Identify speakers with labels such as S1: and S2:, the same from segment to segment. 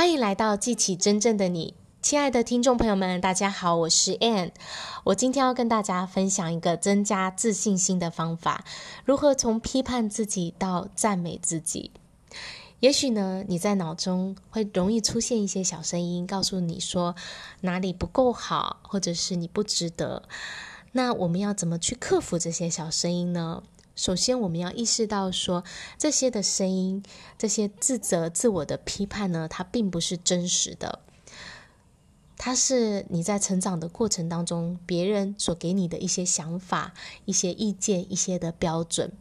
S1: 欢迎来到记起真正的你，亲爱的听众朋友们，大家好，我是 Ann。我今天要跟大家分享一个增加自信心的方法，如何从批判自己到赞美自己。也许呢，你在脑中会容易出现一些小声音，告诉你说哪里不够好，或者是你不值得。那我们要怎么去克服这些小声音呢？首先，我们要意识到说，这些的声音、这些自责、自我的批判呢，它并不是真实的。它是你在成长的过程当中，别人所给你的一些想法、一些意见、一些的标准。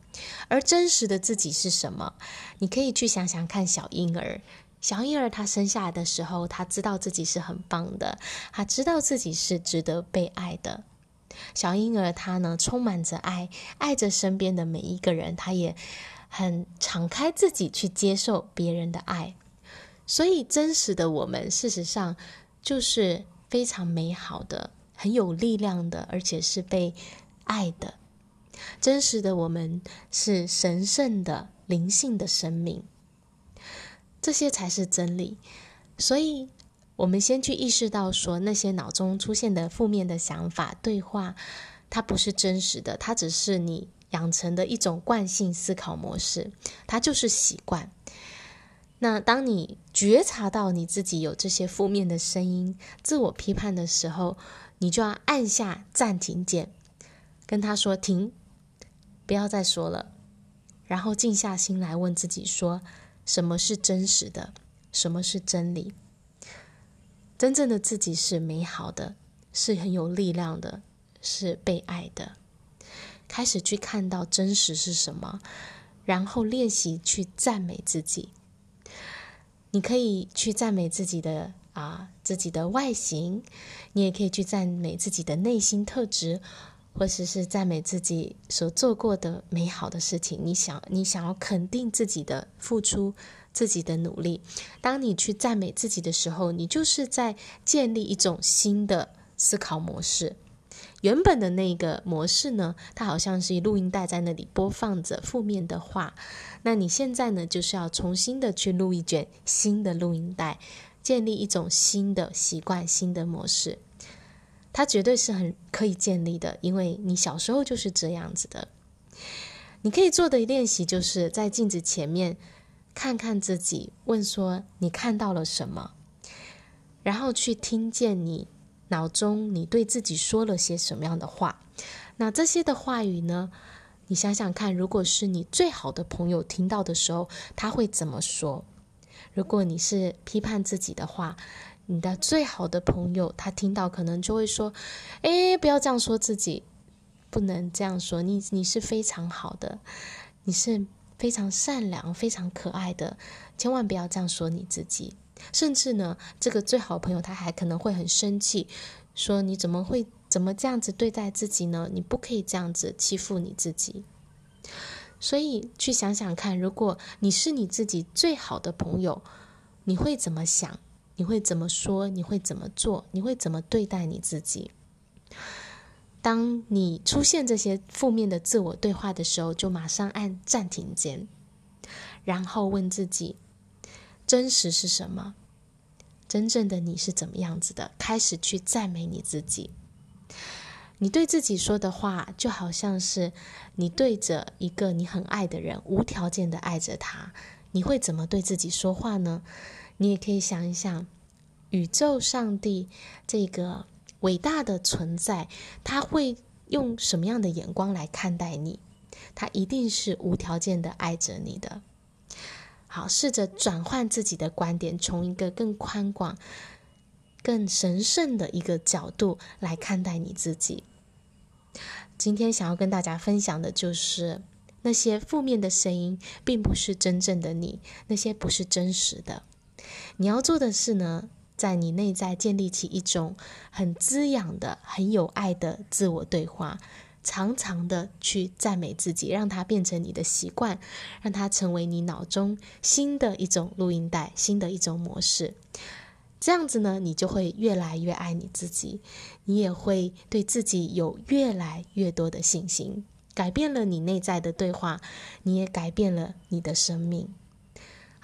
S1: 而真实的自己是什么？你可以去想想看，小婴儿，小婴儿他生下来的时候，他知道自己是很棒的，他知道自己是值得被爱的。小婴儿他呢，充满着爱，爱着身边的每一个人，他也很敞开自己去接受别人的爱。所以，真实的我们，事实上就是非常美好的，很有力量的，而且是被爱的。真实的我们是神圣的灵性的生命，这些才是真理。所以。我们先去意识到，说那些脑中出现的负面的想法、对话，它不是真实的，它只是你养成的一种惯性思考模式，它就是习惯。那当你觉察到你自己有这些负面的声音、自我批判的时候，你就要按下暂停键，跟他说停，不要再说了，然后静下心来问自己说：什么是真实的？什么是真理？真正的自己是美好的，是很有力量的，是被爱的。开始去看到真实是什么，然后练习去赞美自己。你可以去赞美自己的啊，自己的外形，你也可以去赞美自己的内心特质，或者是赞美自己所做过的美好的事情。你想，你想要肯定自己的付出。自己的努力，当你去赞美自己的时候，你就是在建立一种新的思考模式。原本的那个模式呢，它好像是录音带在那里播放着负面的话。那你现在呢，就是要重新的去录一卷新的录音带，建立一种新的习惯、新的模式。它绝对是很可以建立的，因为你小时候就是这样子的。你可以做的练习就是在镜子前面。看看自己，问说你看到了什么，然后去听见你脑中你对自己说了些什么样的话。那这些的话语呢？你想想看，如果是你最好的朋友听到的时候，他会怎么说？如果你是批判自己的话，你的最好的朋友他听到可能就会说：“哎，不要这样说自己，不能这样说。你你是非常好的，你是。”非常善良、非常可爱的，千万不要这样说你自己。甚至呢，这个最好朋友他还可能会很生气，说你怎么会怎么这样子对待自己呢？你不可以这样子欺负你自己。所以去想想看，如果你是你自己最好的朋友，你会怎么想？你会怎么说？你会怎么做？你会怎么对待你自己？当你出现这些负面的自我对话的时候，就马上按暂停键，然后问自己：真实是什么？真正的你是怎么样子的？开始去赞美你自己。你对自己说的话，就好像是你对着一个你很爱的人，无条件的爱着他。你会怎么对自己说话呢？你也可以想一想，宇宙、上帝这个。伟大的存在，他会用什么样的眼光来看待你？他一定是无条件的爱着你的。好，试着转换自己的观点，从一个更宽广、更神圣的一个角度来看待你自己。今天想要跟大家分享的就是，那些负面的声音，并不是真正的你，那些不是真实的。你要做的是呢，在你内在建立起一种很滋养的、很有爱的自我对话，常常的去赞美自己，让它变成你的习惯，让它成为你脑中新的一种录音带、新的一种模式。这样子呢，你就会越来越爱你自己，你也会对自己有越来越多的信心。改变了你内在的对话，你也改变了你的生命。